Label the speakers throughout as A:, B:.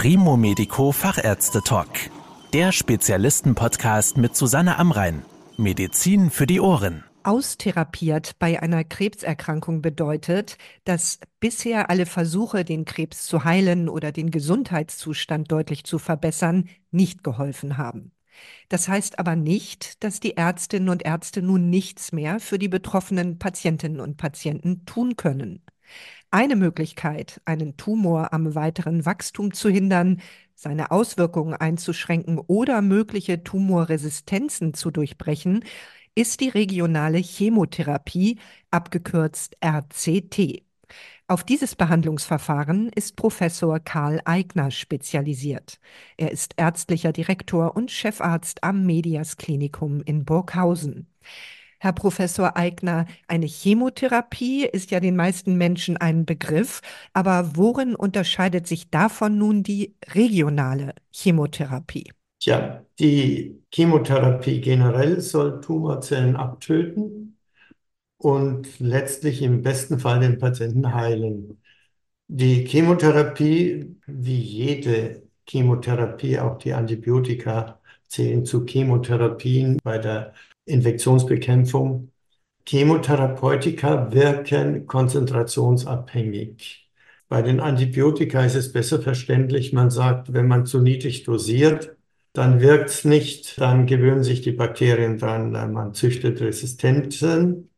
A: Primo Medico Fachärzte Talk. Der Spezialisten-Podcast mit Susanne Amrein. Medizin für die Ohren.
B: Austherapiert bei einer Krebserkrankung bedeutet, dass bisher alle Versuche, den Krebs zu heilen oder den Gesundheitszustand deutlich zu verbessern, nicht geholfen haben. Das heißt aber nicht, dass die Ärztinnen und Ärzte nun nichts mehr für die betroffenen Patientinnen und Patienten tun können. Eine Möglichkeit, einen Tumor am weiteren Wachstum zu hindern, seine Auswirkungen einzuschränken oder mögliche Tumorresistenzen zu durchbrechen, ist die regionale Chemotherapie, abgekürzt RCT. Auf dieses Behandlungsverfahren ist Professor Karl Eigner spezialisiert. Er ist ärztlicher Direktor und Chefarzt am Medias Klinikum in Burghausen. Herr Professor Eigner, eine Chemotherapie ist ja den meisten Menschen ein Begriff, aber worin unterscheidet sich davon nun die regionale Chemotherapie?
C: Tja, die Chemotherapie generell soll Tumorzellen abtöten und letztlich im besten Fall den Patienten heilen. Die Chemotherapie, wie jede Chemotherapie, auch die Antibiotika zählen zu Chemotherapien bei der Infektionsbekämpfung. Chemotherapeutika wirken konzentrationsabhängig. Bei den Antibiotika ist es besser verständlich. Man sagt, wenn man zu niedrig dosiert, dann wirkt es nicht, dann gewöhnen sich die Bakterien dran, man züchtet Resistenzen.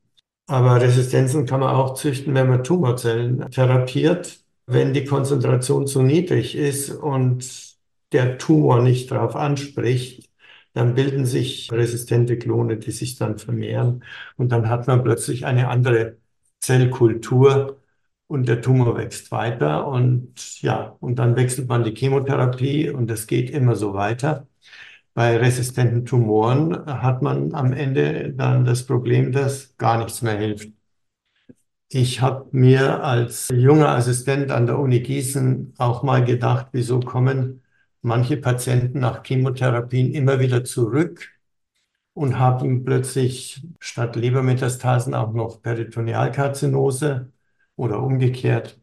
C: Aber Resistenzen kann man auch züchten, wenn man Tumorzellen therapiert. Wenn die Konzentration zu niedrig ist und der Tumor nicht darauf anspricht, dann bilden sich resistente Klone, die sich dann vermehren. Und dann hat man plötzlich eine andere Zellkultur und der Tumor wächst weiter. Und ja, und dann wechselt man die Chemotherapie und es geht immer so weiter. Bei resistenten Tumoren hat man am Ende dann das Problem, dass gar nichts mehr hilft. Ich habe mir als junger Assistent an der Uni Gießen auch mal gedacht, wieso kommen manche Patienten nach Chemotherapien immer wieder zurück und haben plötzlich statt Lebermetastasen auch noch Peritonealkarzinose oder umgekehrt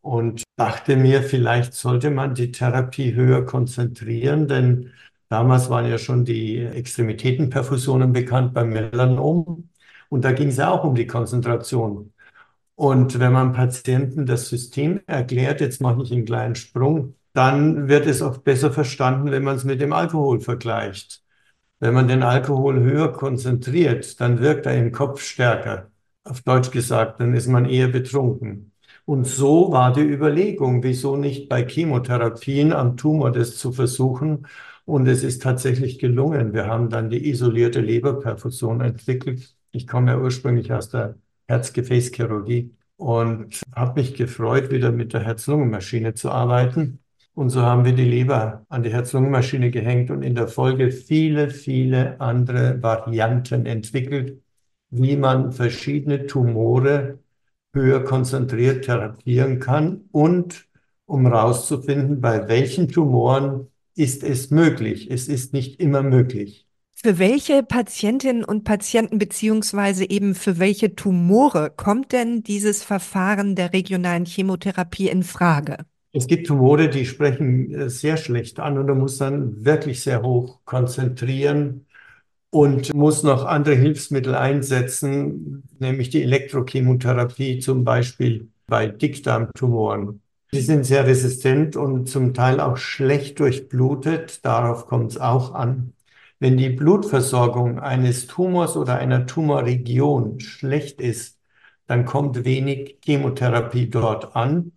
C: und dachte mir, vielleicht sollte man die Therapie höher konzentrieren, denn damals waren ja schon die Extremitätenperfusionen bekannt beim Melanom und da ging es ja auch um die Konzentration. Und wenn man Patienten das System erklärt, jetzt mache ich einen kleinen Sprung, dann wird es oft besser verstanden, wenn man es mit dem Alkohol vergleicht. Wenn man den Alkohol höher konzentriert, dann wirkt er im Kopf stärker. Auf Deutsch gesagt, dann ist man eher betrunken. Und so war die Überlegung, wieso nicht bei Chemotherapien am Tumor das zu versuchen. Und es ist tatsächlich gelungen. Wir haben dann die isolierte Leberperfusion entwickelt. Ich komme ja ursprünglich aus der Herzgefäßchirurgie und habe mich gefreut, wieder mit der Herz-Lungen-Maschine zu arbeiten. Und so haben wir die Leber an die Herz-Lungen-Maschine gehängt und in der Folge viele, viele andere Varianten entwickelt, wie man verschiedene Tumore höher konzentriert therapieren kann und um herauszufinden, bei welchen Tumoren ist es möglich. Es ist nicht immer möglich.
B: Für welche Patientinnen und Patienten beziehungsweise eben für welche Tumore kommt denn dieses Verfahren der regionalen Chemotherapie in Frage?
C: Es gibt Tumore, die sprechen äh, sehr schlecht an und da muss dann wirklich sehr hoch konzentrieren und muss noch andere Hilfsmittel einsetzen, nämlich die Elektrochemotherapie zum Beispiel bei Dickdarmtumoren. Die sind sehr resistent und zum Teil auch schlecht durchblutet. Darauf kommt es auch an. Wenn die Blutversorgung eines Tumors oder einer Tumorregion schlecht ist, dann kommt wenig Chemotherapie dort an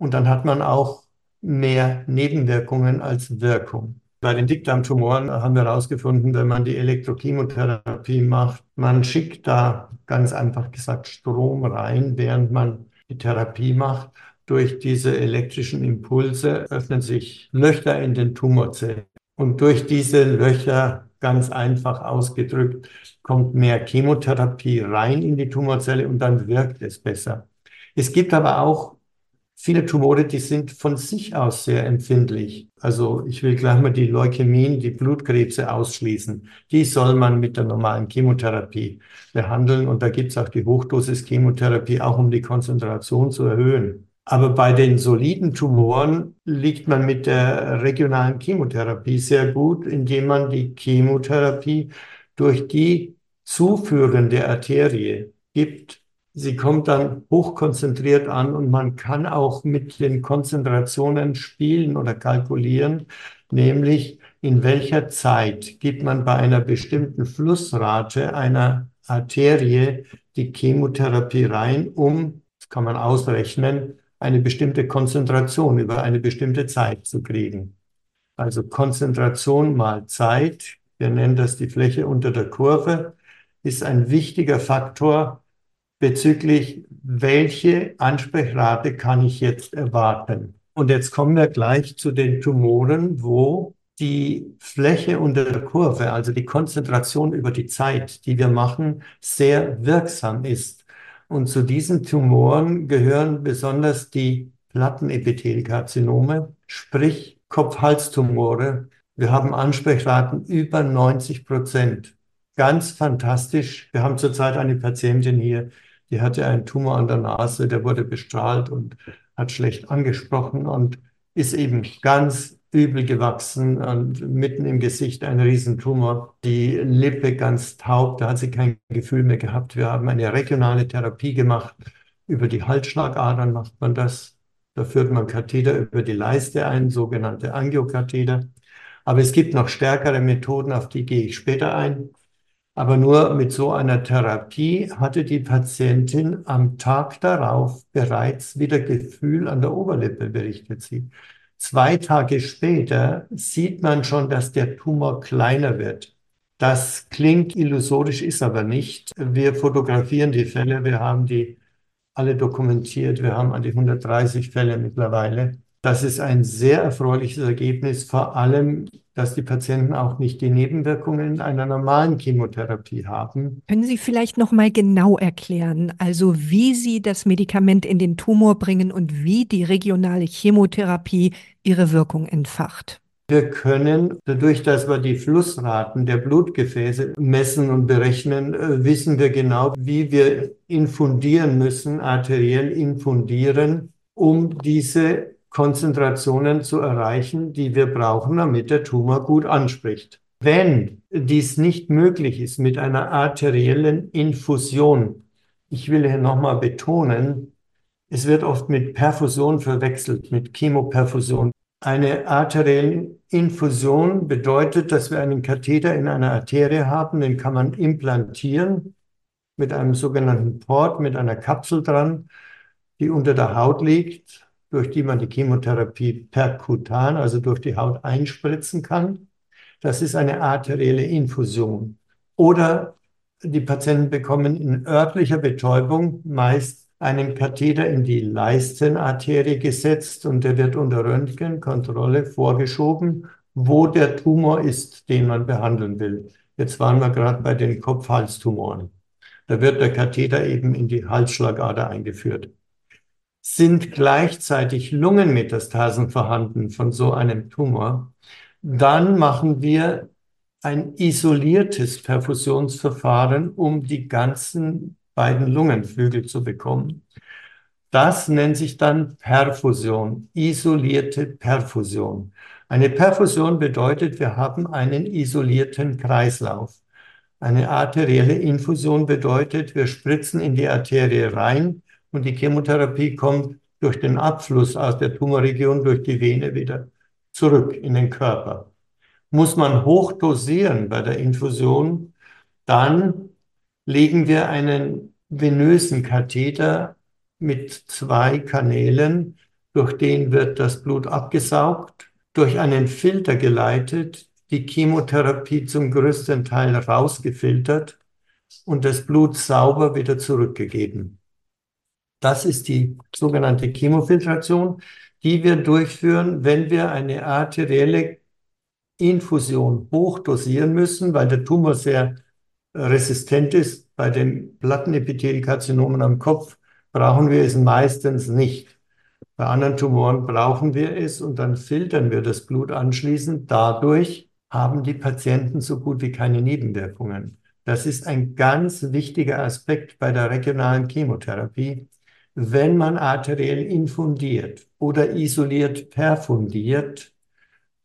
C: und dann hat man auch mehr Nebenwirkungen als Wirkung. Bei den Dickdarmtumoren haben wir herausgefunden, wenn man die Elektrochemotherapie macht, man schickt da ganz einfach gesagt Strom rein, während man die Therapie macht. Durch diese elektrischen Impulse öffnen sich Löcher in den Tumorzellen. Und durch diese Löcher, ganz einfach ausgedrückt, kommt mehr Chemotherapie rein in die Tumorzelle und dann wirkt es besser. Es gibt aber auch viele Tumore, die sind von sich aus sehr empfindlich. Also ich will gleich mal die Leukämien, die Blutkrebse ausschließen. Die soll man mit der normalen Chemotherapie behandeln. Und da gibt es auch die Hochdosis-Chemotherapie, auch um die Konzentration zu erhöhen. Aber bei den soliden Tumoren liegt man mit der regionalen Chemotherapie sehr gut, indem man die Chemotherapie durch die zuführende Arterie gibt. Sie kommt dann hochkonzentriert an und man kann auch mit den Konzentrationen spielen oder kalkulieren, nämlich in welcher Zeit gibt man bei einer bestimmten Flussrate einer Arterie die Chemotherapie rein, um, das kann man ausrechnen, eine bestimmte Konzentration über eine bestimmte Zeit zu kriegen. Also Konzentration mal Zeit, wir nennen das die Fläche unter der Kurve, ist ein wichtiger Faktor bezüglich, welche Ansprechrate kann ich jetzt erwarten. Und jetzt kommen wir gleich zu den Tumoren, wo die Fläche unter der Kurve, also die Konzentration über die Zeit, die wir machen, sehr wirksam ist. Und zu diesen Tumoren gehören besonders die Plattenepithelkarzinome, sprich Kopf-Hals-Tumore. Wir haben Ansprechraten über 90 Prozent. Ganz fantastisch. Wir haben zurzeit eine Patientin hier, die hatte einen Tumor an der Nase, der wurde bestrahlt und hat schlecht angesprochen und ist eben ganz übel gewachsen und mitten im Gesicht ein Riesentumor, die Lippe ganz taub, da hat sie kein Gefühl mehr gehabt. Wir haben eine regionale Therapie gemacht. Über die Halsschlagadern macht man das. Da führt man Katheter über die Leiste ein, sogenannte Angiokatheter. Aber es gibt noch stärkere Methoden, auf die gehe ich später ein. Aber nur mit so einer Therapie hatte die Patientin am Tag darauf bereits wieder Gefühl an der Oberlippe, berichtet sie. Zwei Tage später sieht man schon, dass der Tumor kleiner wird. Das klingt illusorisch, ist aber nicht. Wir fotografieren die Fälle, wir haben die alle dokumentiert, wir haben an die 130 Fälle mittlerweile. Das ist ein sehr erfreuliches Ergebnis, vor allem, dass die Patienten auch nicht die Nebenwirkungen einer normalen Chemotherapie haben.
B: Können Sie vielleicht noch mal genau erklären, also wie Sie das Medikament in den Tumor bringen und wie die regionale Chemotherapie ihre Wirkung entfacht?
C: Wir können, dadurch, dass wir die Flussraten der Blutgefäße messen und berechnen, äh, wissen wir genau, wie wir infundieren müssen, arteriell infundieren, um diese Konzentrationen zu erreichen, die wir brauchen, damit der Tumor gut anspricht. Wenn dies nicht möglich ist mit einer arteriellen Infusion, ich will hier nochmal betonen, es wird oft mit Perfusion verwechselt, mit Chemoperfusion. Eine arterielle Infusion bedeutet, dass wir einen Katheter in einer Arterie haben, den kann man implantieren mit einem sogenannten Port, mit einer Kapsel dran, die unter der Haut liegt durch die man die Chemotherapie perkutan, also durch die Haut einspritzen kann. Das ist eine arterielle Infusion. Oder die Patienten bekommen in örtlicher Betäubung meist einen Katheter in die Leistenarterie gesetzt und der wird unter Röntgenkontrolle vorgeschoben, wo der Tumor ist, den man behandeln will. Jetzt waren wir gerade bei den Kopf-Hals-Tumoren. Da wird der Katheter eben in die Halsschlagader eingeführt sind gleichzeitig Lungenmetastasen vorhanden von so einem Tumor, dann machen wir ein isoliertes Perfusionsverfahren, um die ganzen beiden Lungenflügel zu bekommen. Das nennt sich dann Perfusion, isolierte Perfusion. Eine Perfusion bedeutet, wir haben einen isolierten Kreislauf. Eine arterielle Infusion bedeutet, wir spritzen in die Arterie rein, und die Chemotherapie kommt durch den Abfluss aus der Tumorregion durch die Vene wieder zurück in den Körper. Muss man hoch dosieren bei der Infusion, dann legen wir einen venösen Katheter mit zwei Kanälen, durch den wird das Blut abgesaugt, durch einen Filter geleitet, die Chemotherapie zum größten Teil rausgefiltert und das Blut sauber wieder zurückgegeben. Das ist die sogenannte Chemofiltration, die wir durchführen, wenn wir eine arterielle Infusion hochdosieren müssen, weil der Tumor sehr resistent ist. Bei den Plattenepithelkarzinomen am Kopf brauchen wir es meistens nicht. Bei anderen Tumoren brauchen wir es und dann filtern wir das Blut anschließend. Dadurch haben die Patienten so gut wie keine Nebenwirkungen. Das ist ein ganz wichtiger Aspekt bei der regionalen Chemotherapie wenn man arteriell infundiert oder isoliert perfundiert,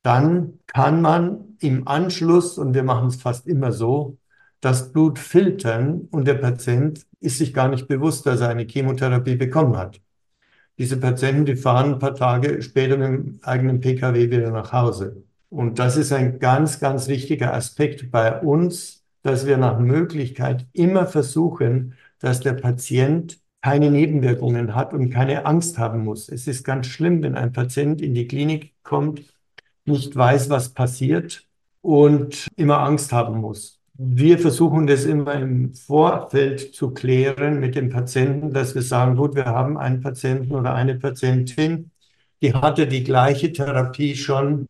C: dann kann man im Anschluss, und wir machen es fast immer so, das Blut filtern und der Patient ist sich gar nicht bewusst, dass er eine Chemotherapie bekommen hat. Diese Patienten, die fahren ein paar Tage später mit dem eigenen Pkw wieder nach Hause. Und das ist ein ganz, ganz wichtiger Aspekt bei uns, dass wir nach Möglichkeit immer versuchen, dass der Patient keine Nebenwirkungen hat und keine Angst haben muss. Es ist ganz schlimm, wenn ein Patient in die Klinik kommt, nicht weiß, was passiert und immer Angst haben muss. Wir versuchen das immer im Vorfeld zu klären mit dem Patienten, dass wir sagen, gut, wir haben einen Patienten oder eine Patientin, die hatte die gleiche Therapie schon,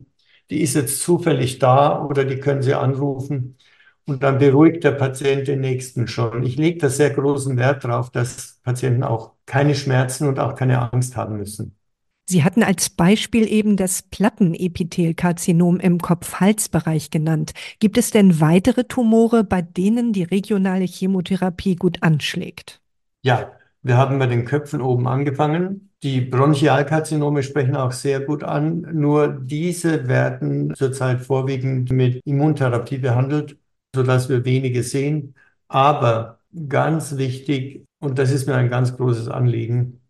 C: die ist jetzt zufällig da oder die können Sie anrufen und dann beruhigt der Patient den nächsten schon. Ich lege da sehr großen Wert darauf, dass Patienten auch keine Schmerzen und auch keine Angst haben müssen.
B: Sie hatten als Beispiel eben das Plattenepithelkarzinom im Kopf-Hals-Bereich genannt. Gibt es denn weitere Tumore, bei denen die regionale Chemotherapie gut anschlägt?
C: Ja, wir haben bei den Köpfen oben angefangen. Die Bronchialkarzinome sprechen auch sehr gut an. Nur diese werden zurzeit vorwiegend mit Immuntherapie behandelt sodass wir wenige sehen. Aber ganz wichtig, und das ist mir ein ganz großes Anliegen,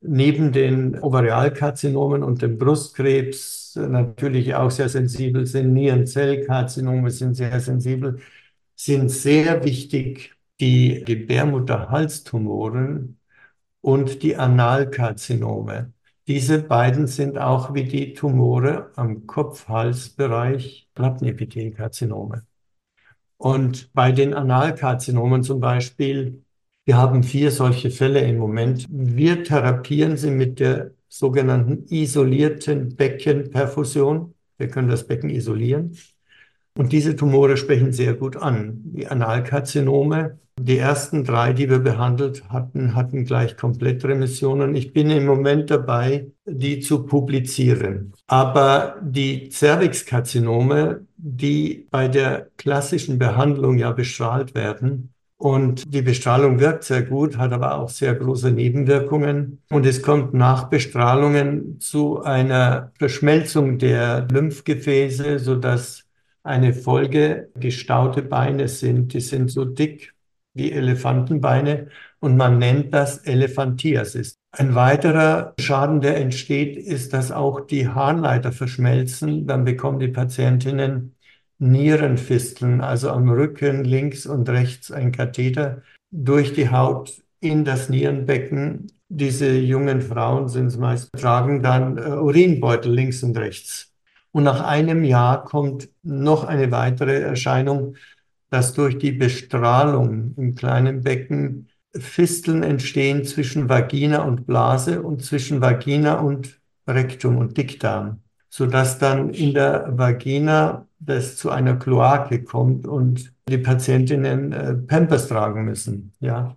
C: neben den Ovarialkarzinomen und dem Brustkrebs natürlich auch sehr sensibel sind, Nierenzellkarzinome sind sehr sensibel, sind sehr wichtig die Gebärmutterhalstumoren und die Analkarzinome. Diese beiden sind auch wie die Tumore am Kopf-Hals-Bereich Plattenepithelkarzinome. Und bei den Analkarzinomen zum Beispiel, wir haben vier solche Fälle im Moment. Wir therapieren sie mit der sogenannten isolierten Beckenperfusion. Wir können das Becken isolieren. Und diese Tumore sprechen sehr gut an. Die Analkarzinome, die ersten drei, die wir behandelt hatten, hatten gleich Komplettremissionen. Ich bin im Moment dabei, die zu publizieren. Aber die Cervixkarzinome, die bei der klassischen Behandlung ja bestrahlt werden, und die Bestrahlung wirkt sehr gut, hat aber auch sehr große Nebenwirkungen. Und es kommt nach Bestrahlungen zu einer Verschmelzung der Lymphgefäße, sodass eine Folge gestaute Beine sind. Die sind so dick wie Elefantenbeine und man nennt das Elephantiasis. Ein weiterer Schaden, der entsteht, ist, dass auch die Harnleiter verschmelzen. Dann bekommen die Patientinnen Nierenfisteln, also am Rücken links und rechts ein Katheter durch die Haut in das Nierenbecken. Diese jungen Frauen sind es meist, tragen dann äh, Urinbeutel links und rechts. Und nach einem Jahr kommt noch eine weitere Erscheinung, dass durch die Bestrahlung im kleinen Becken Fisteln entstehen zwischen Vagina und Blase und zwischen Vagina und Rektum und Dickdarm, sodass dann in der Vagina das zu einer Kloake kommt und die Patientinnen äh, Pampers tragen müssen. Ja.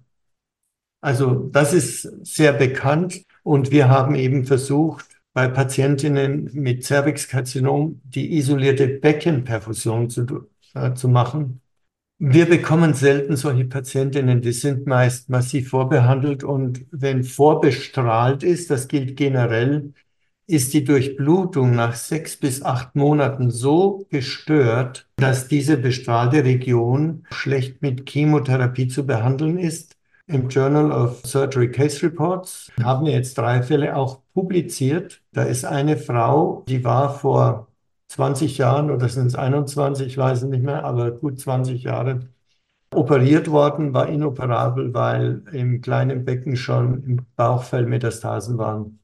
C: Also das ist sehr bekannt und wir haben eben versucht, bei Patientinnen mit Cervixkarzinom die isolierte Beckenperfusion zu, äh, zu machen wir bekommen selten solche Patientinnen, die sind meist massiv vorbehandelt und wenn vorbestrahlt ist, das gilt generell, ist die Durchblutung nach sechs bis acht Monaten so gestört, dass diese bestrahlte Region schlecht mit Chemotherapie zu behandeln ist. Im Journal of Surgery Case Reports haben wir jetzt drei Fälle auch publiziert. Da ist eine Frau, die war vor 20 Jahren oder sind es 21, ich weiß es nicht mehr, aber gut 20 Jahre operiert worden, war inoperabel, weil im kleinen Becken schon im Bauchfell Metastasen waren.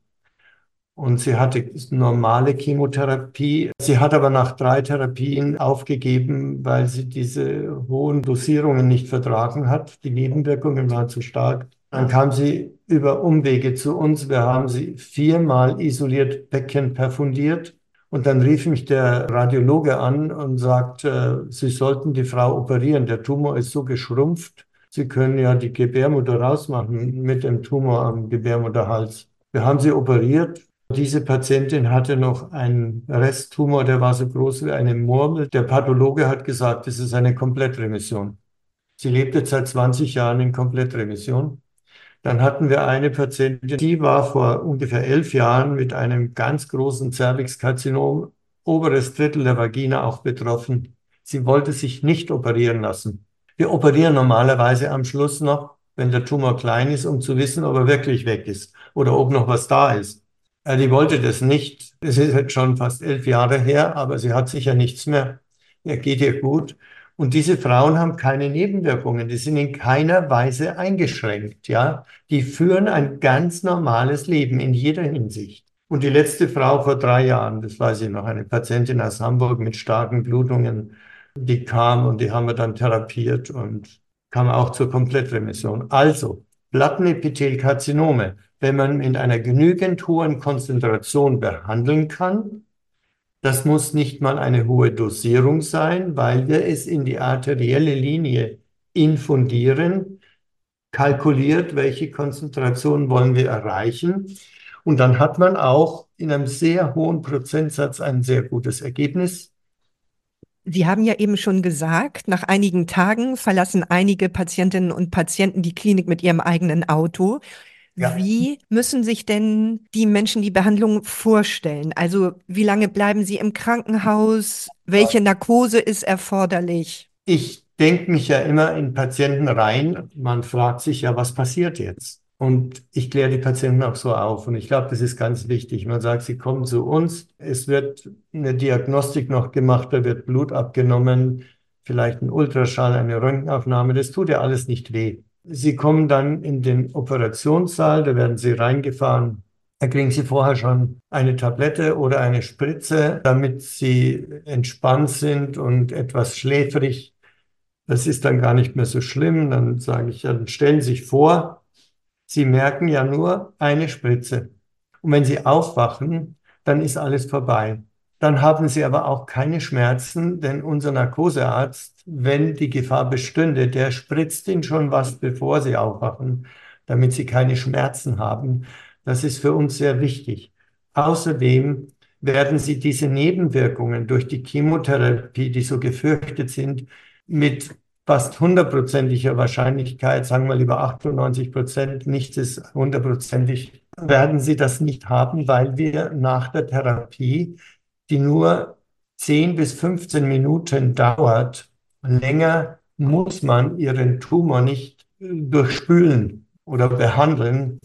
C: Und sie hatte normale Chemotherapie. Sie hat aber nach drei Therapien aufgegeben, weil sie diese hohen Dosierungen nicht vertragen hat. Die Nebenwirkungen waren zu stark. Dann kam sie über Umwege zu uns. Wir haben sie viermal isoliert Becken perfundiert und dann rief mich der Radiologe an und sagte, Sie sollten die Frau operieren. Der Tumor ist so geschrumpft. Sie können ja die Gebärmutter rausmachen mit dem Tumor am Gebärmutterhals. Wir haben sie operiert. Diese Patientin hatte noch einen Resttumor, der war so groß wie eine Murmel. Der Pathologe hat gesagt, es ist eine Komplettremission. Sie lebt jetzt seit 20 Jahren in Komplettremission. Dann hatten wir eine Patientin, die war vor ungefähr elf Jahren mit einem ganz großen Cervixkarzinom, oberes Drittel der Vagina auch betroffen. Sie wollte sich nicht operieren lassen. Wir operieren normalerweise am Schluss noch, wenn der Tumor klein ist, um zu wissen, ob er wirklich weg ist oder ob noch was da ist. Äh, die wollte das nicht. Es ist jetzt schon fast elf Jahre her, aber sie hat sicher nichts mehr. Er geht ihr gut. Und diese Frauen haben keine Nebenwirkungen. Die sind in keiner Weise eingeschränkt, ja. Die führen ein ganz normales Leben in jeder Hinsicht. Und die letzte Frau vor drei Jahren, das weiß ich noch, eine Patientin aus Hamburg mit starken Blutungen, die kam und die haben wir dann therapiert und kam auch zur Komplettremission. Also, Plattenepithelkarzinome, wenn man in einer genügend hohen Konzentration behandeln kann, das muss nicht mal eine hohe Dosierung sein, weil wir es in die arterielle Linie infundieren, kalkuliert, welche Konzentration wollen wir erreichen. Und dann hat man auch in einem sehr hohen Prozentsatz ein sehr gutes Ergebnis.
B: Sie haben ja eben schon gesagt, nach einigen Tagen verlassen einige Patientinnen und Patienten die Klinik mit ihrem eigenen Auto. Ja. Wie müssen sich denn die Menschen die Behandlung vorstellen? Also wie lange bleiben sie im Krankenhaus? Welche Narkose ist erforderlich?
C: Ich denke mich ja immer in Patienten rein. Man fragt sich ja, was passiert jetzt? Und ich kläre die Patienten auch so auf. Und ich glaube, das ist ganz wichtig. Man sagt, sie kommen zu uns. Es wird eine Diagnostik noch gemacht, da wird Blut abgenommen, vielleicht ein Ultraschall, eine Röntgenaufnahme. Das tut ja alles nicht weh. Sie kommen dann in den Operationssaal, da werden Sie reingefahren. Da kriegen Sie vorher schon eine Tablette oder eine Spritze, damit Sie entspannt sind und etwas schläfrig. Das ist dann gar nicht mehr so schlimm. Dann sage ich, dann stellen Sie sich vor, Sie merken ja nur eine Spritze. Und wenn Sie aufwachen, dann ist alles vorbei. Dann haben Sie aber auch keine Schmerzen, denn unser Narkosearzt, wenn die Gefahr bestünde, der spritzt Ihnen schon was, bevor Sie aufwachen, damit Sie keine Schmerzen haben. Das ist für uns sehr wichtig. Außerdem werden Sie diese Nebenwirkungen durch die Chemotherapie, die so gefürchtet sind, mit fast hundertprozentiger Wahrscheinlichkeit, sagen wir lieber 98 Prozent, nichts ist hundertprozentig, werden Sie das nicht haben, weil wir nach der Therapie die nur 10 bis 15 Minuten dauert. Länger muss man ihren Tumor nicht äh, durchspülen oder behandeln,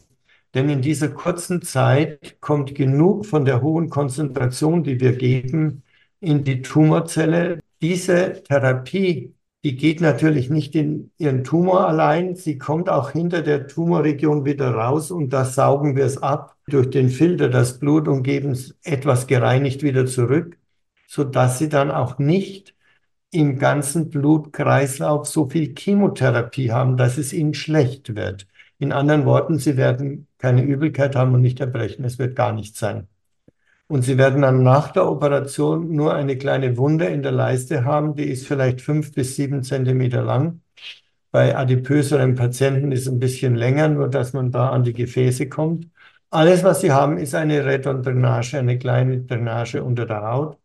C: denn in dieser kurzen Zeit kommt genug von der hohen Konzentration, die wir geben, in die Tumorzelle. Diese Therapie, die geht natürlich nicht in ihren Tumor allein, sie kommt auch hinter der Tumorregion wieder raus und da saugen wir es ab durch den Filter das Blut und geben es etwas gereinigt wieder zurück, sodass sie dann auch nicht im ganzen Blutkreislauf so viel Chemotherapie haben, dass es ihnen schlecht wird. In anderen Worten, sie werden keine Übelkeit haben und nicht erbrechen. Es wird gar nichts sein. Und sie werden dann nach der Operation nur eine kleine Wunde in der Leiste haben, die ist vielleicht fünf bis sieben Zentimeter lang. Bei adipöseren Patienten ist es ein bisschen länger, nur dass man da an die Gefäße kommt. Alles, was sie haben, ist eine Retondrainage, eine kleine Drainage unter der Haut,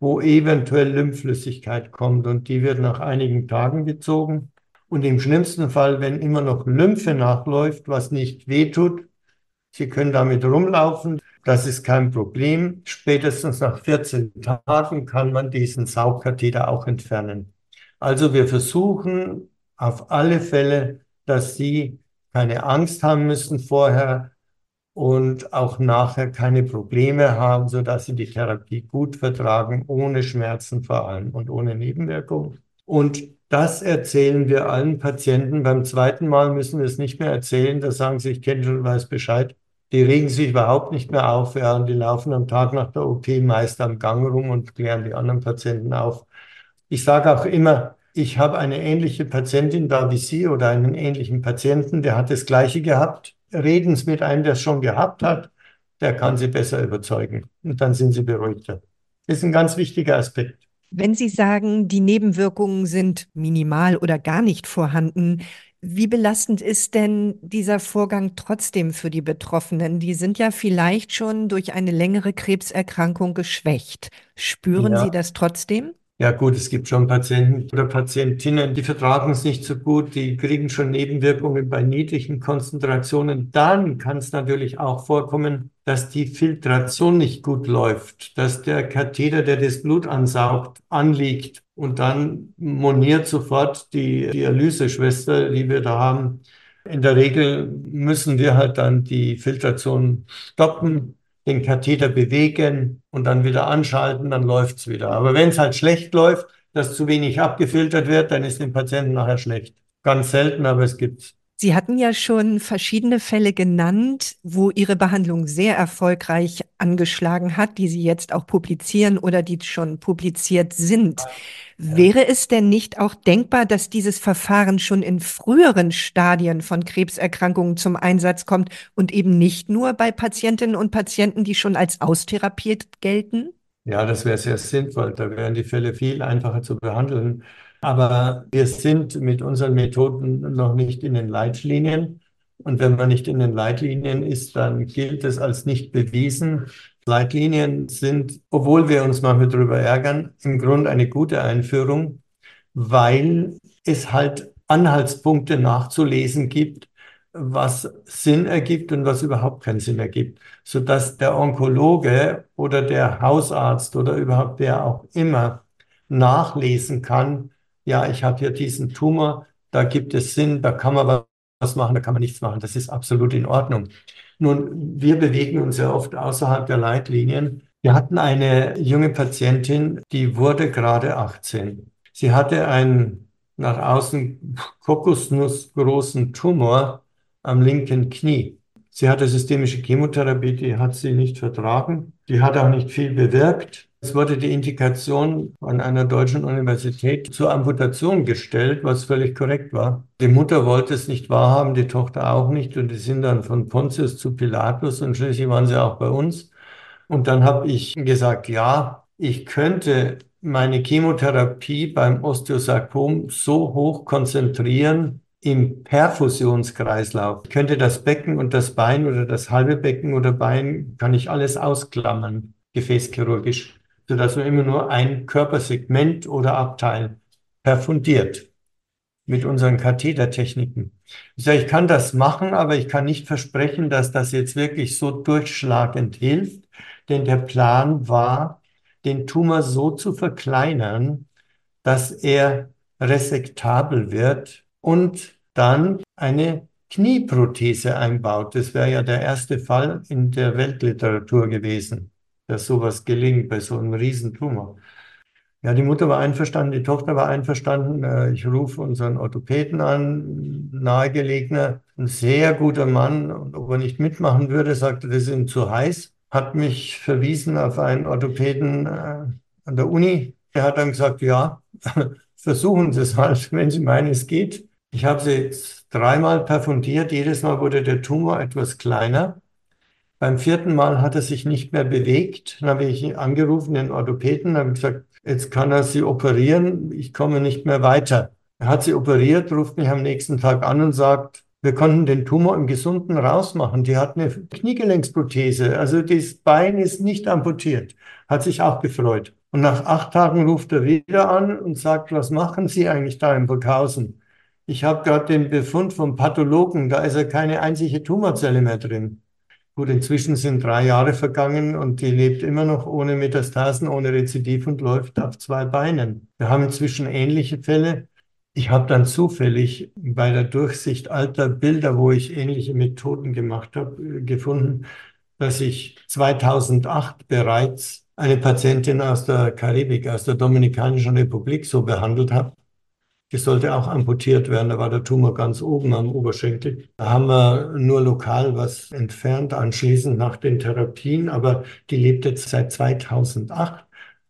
C: wo eventuell Lymphflüssigkeit kommt und die wird nach einigen Tagen gezogen. Und im schlimmsten Fall, wenn immer noch Lymphe nachläuft, was nicht wehtut, Sie können damit rumlaufen, das ist kein Problem. Spätestens nach 14 Tagen kann man diesen Saugkatheter auch entfernen. Also wir versuchen auf alle Fälle, dass Sie keine Angst haben müssen vorher, und auch nachher keine Probleme haben, sodass sie die Therapie gut vertragen, ohne Schmerzen vor allem und ohne Nebenwirkungen. Und das erzählen wir allen Patienten. Beim zweiten Mal müssen wir es nicht mehr erzählen. Da sagen sie, ich kenne schon, weiß Bescheid. Die regen sich überhaupt nicht mehr auf. Ja, und die laufen am Tag nach der OP meist am Gang rum und klären die anderen Patienten auf. Ich sage auch immer, ich habe eine ähnliche Patientin da wie Sie oder einen ähnlichen Patienten, der hat das Gleiche gehabt reden Sie mit einem, der es schon gehabt hat, der kann Sie besser überzeugen. Und dann sind Sie beruhigter. Das ist ein ganz wichtiger Aspekt.
B: Wenn Sie sagen, die Nebenwirkungen sind minimal oder gar nicht vorhanden, wie belastend ist denn dieser Vorgang trotzdem für die Betroffenen? Die sind ja vielleicht schon durch eine längere Krebserkrankung geschwächt. Spüren ja. Sie das trotzdem?
C: Ja gut, es gibt schon Patienten oder Patientinnen, die vertragen es nicht so gut, die kriegen schon Nebenwirkungen bei niedrigen Konzentrationen. Dann kann es natürlich auch vorkommen, dass die Filtration nicht gut läuft, dass der Katheter, der das Blut ansaugt, anliegt und dann moniert sofort die Dialyseschwester, die wir da haben. In der Regel müssen wir halt dann die Filtration stoppen, den Katheter bewegen und dann wieder anschalten, dann läuft es wieder. Aber wenn es halt schlecht läuft, dass zu wenig abgefiltert wird, dann ist dem Patienten nachher schlecht. Ganz selten, aber es gibt's.
B: Sie hatten ja schon verschiedene Fälle genannt, wo Ihre Behandlung sehr erfolgreich angeschlagen hat, die Sie jetzt auch publizieren oder die schon publiziert sind. Ja. Wäre es denn nicht auch denkbar, dass dieses Verfahren schon in früheren Stadien von Krebserkrankungen zum Einsatz kommt und eben nicht nur bei Patientinnen und Patienten, die schon als austherapiert gelten?
C: Ja, das wäre sehr sinnvoll. Da wären die Fälle viel einfacher zu behandeln. Aber wir sind mit unseren Methoden noch nicht in den Leitlinien. Und wenn man nicht in den Leitlinien ist, dann gilt es als nicht bewiesen. Leitlinien sind, obwohl wir uns manchmal darüber ärgern, im Grunde eine gute Einführung, weil es halt Anhaltspunkte nachzulesen gibt, was Sinn ergibt und was überhaupt keinen Sinn ergibt, sodass der Onkologe oder der Hausarzt oder überhaupt wer auch immer nachlesen kann, ja, ich habe hier diesen Tumor, da gibt es Sinn, da kann man was machen, da kann man nichts machen. Das ist absolut in Ordnung. Nun, wir bewegen uns ja oft außerhalb der Leitlinien. Wir hatten eine junge Patientin, die wurde gerade 18. Sie hatte einen nach außen kokosnussgroßen Tumor am linken Knie. Sie hatte systemische Chemotherapie, die hat sie nicht vertragen. Die hat auch nicht viel bewirkt. Es wurde die Indikation an einer deutschen Universität zur Amputation gestellt, was völlig korrekt war. Die Mutter wollte es nicht wahrhaben, die Tochter auch nicht. Und die sind dann von Pontius zu Pilatus und schließlich waren sie auch bei uns. Und dann habe ich gesagt, ja, ich könnte meine Chemotherapie beim Osteosarkom so hoch konzentrieren im Perfusionskreislauf. Ich könnte das Becken und das Bein oder das halbe Becken oder Bein, kann ich alles ausklammern, gefäßchirurgisch sodass man immer nur ein Körpersegment oder Abteil perfundiert mit unseren Kathetertechniken. Ich sage, ich kann das machen, aber ich kann nicht versprechen, dass das jetzt wirklich so durchschlagend hilft, denn der Plan war, den Tumor so zu verkleinern, dass er resektabel wird und dann eine Knieprothese einbaut. Das wäre ja der erste Fall in der Weltliteratur gewesen dass sowas gelingt bei so einem Riesentumor. Ja, die Mutter war einverstanden, die Tochter war einverstanden. Äh, ich rufe unseren Orthopäden an, nahegelegener, ein sehr guter Mann. Und ob er nicht mitmachen würde, sagte, das ist ihm zu heiß. Hat mich verwiesen auf einen Orthopäden äh, an der Uni. Der hat dann gesagt, ja, versuchen Sie es halt, wenn Sie meinen, es geht. Ich habe sie dreimal perfundiert. Jedes Mal wurde der Tumor etwas kleiner. Beim vierten Mal hat er sich nicht mehr bewegt. Dann habe ich angerufen, den Orthopäden, habe gesagt, jetzt kann er sie operieren, ich komme nicht mehr weiter. Er hat sie operiert, ruft mich am nächsten Tag an und sagt, wir konnten den Tumor im Gesunden rausmachen. Die hat eine Kniegelenksprothese, also das Bein ist nicht amputiert. Hat sich auch gefreut. Und nach acht Tagen ruft er wieder an und sagt, was machen Sie eigentlich da in Burghausen? Ich habe gerade den Befund vom Pathologen, da ist ja keine einzige Tumorzelle mehr drin. Gut, inzwischen sind drei Jahre vergangen und die lebt immer noch ohne Metastasen, ohne Rezidiv und läuft auf zwei Beinen. Wir haben inzwischen ähnliche Fälle. Ich habe dann zufällig bei der Durchsicht alter Bilder, wo ich ähnliche Methoden gemacht habe, gefunden, dass ich 2008 bereits eine Patientin aus der Karibik, aus der Dominikanischen Republik so behandelt habe. Die sollte auch amputiert werden. Da war der Tumor ganz oben am Oberschenkel. Da haben wir nur lokal was entfernt anschließend nach den Therapien, aber die lebt jetzt seit 2008.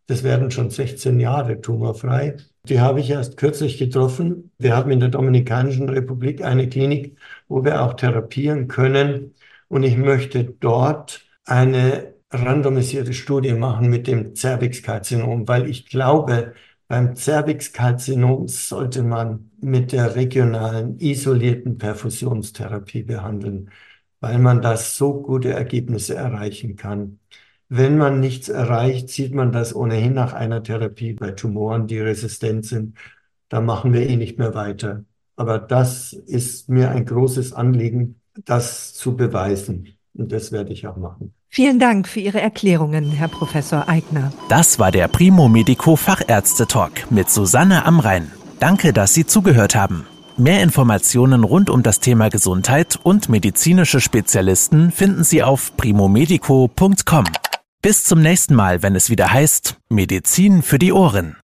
C: Das werden schon 16 Jahre tumorfrei. Die habe ich erst kürzlich getroffen. Wir haben in der Dominikanischen Republik eine Klinik, wo wir auch therapieren können. Und ich möchte dort eine randomisierte Studie machen mit dem Cervixkarzinom, weil ich glaube, beim Cervixkarzinom sollte man mit der regionalen isolierten Perfusionstherapie behandeln, weil man da so gute Ergebnisse erreichen kann. Wenn man nichts erreicht, sieht man das ohnehin nach einer Therapie bei Tumoren, die resistent sind. Da machen wir eh nicht mehr weiter. Aber das ist mir ein großes Anliegen, das zu beweisen. Und das werde ich auch machen.
B: Vielen Dank für Ihre Erklärungen, Herr Professor Eigner.
A: Das war der Primo Medico Fachärzte Talk mit Susanne Amrein. Danke, dass Sie zugehört haben. Mehr Informationen rund um das Thema Gesundheit und medizinische Spezialisten finden Sie auf primomedico.com. Bis zum nächsten Mal, wenn es wieder heißt Medizin für die Ohren.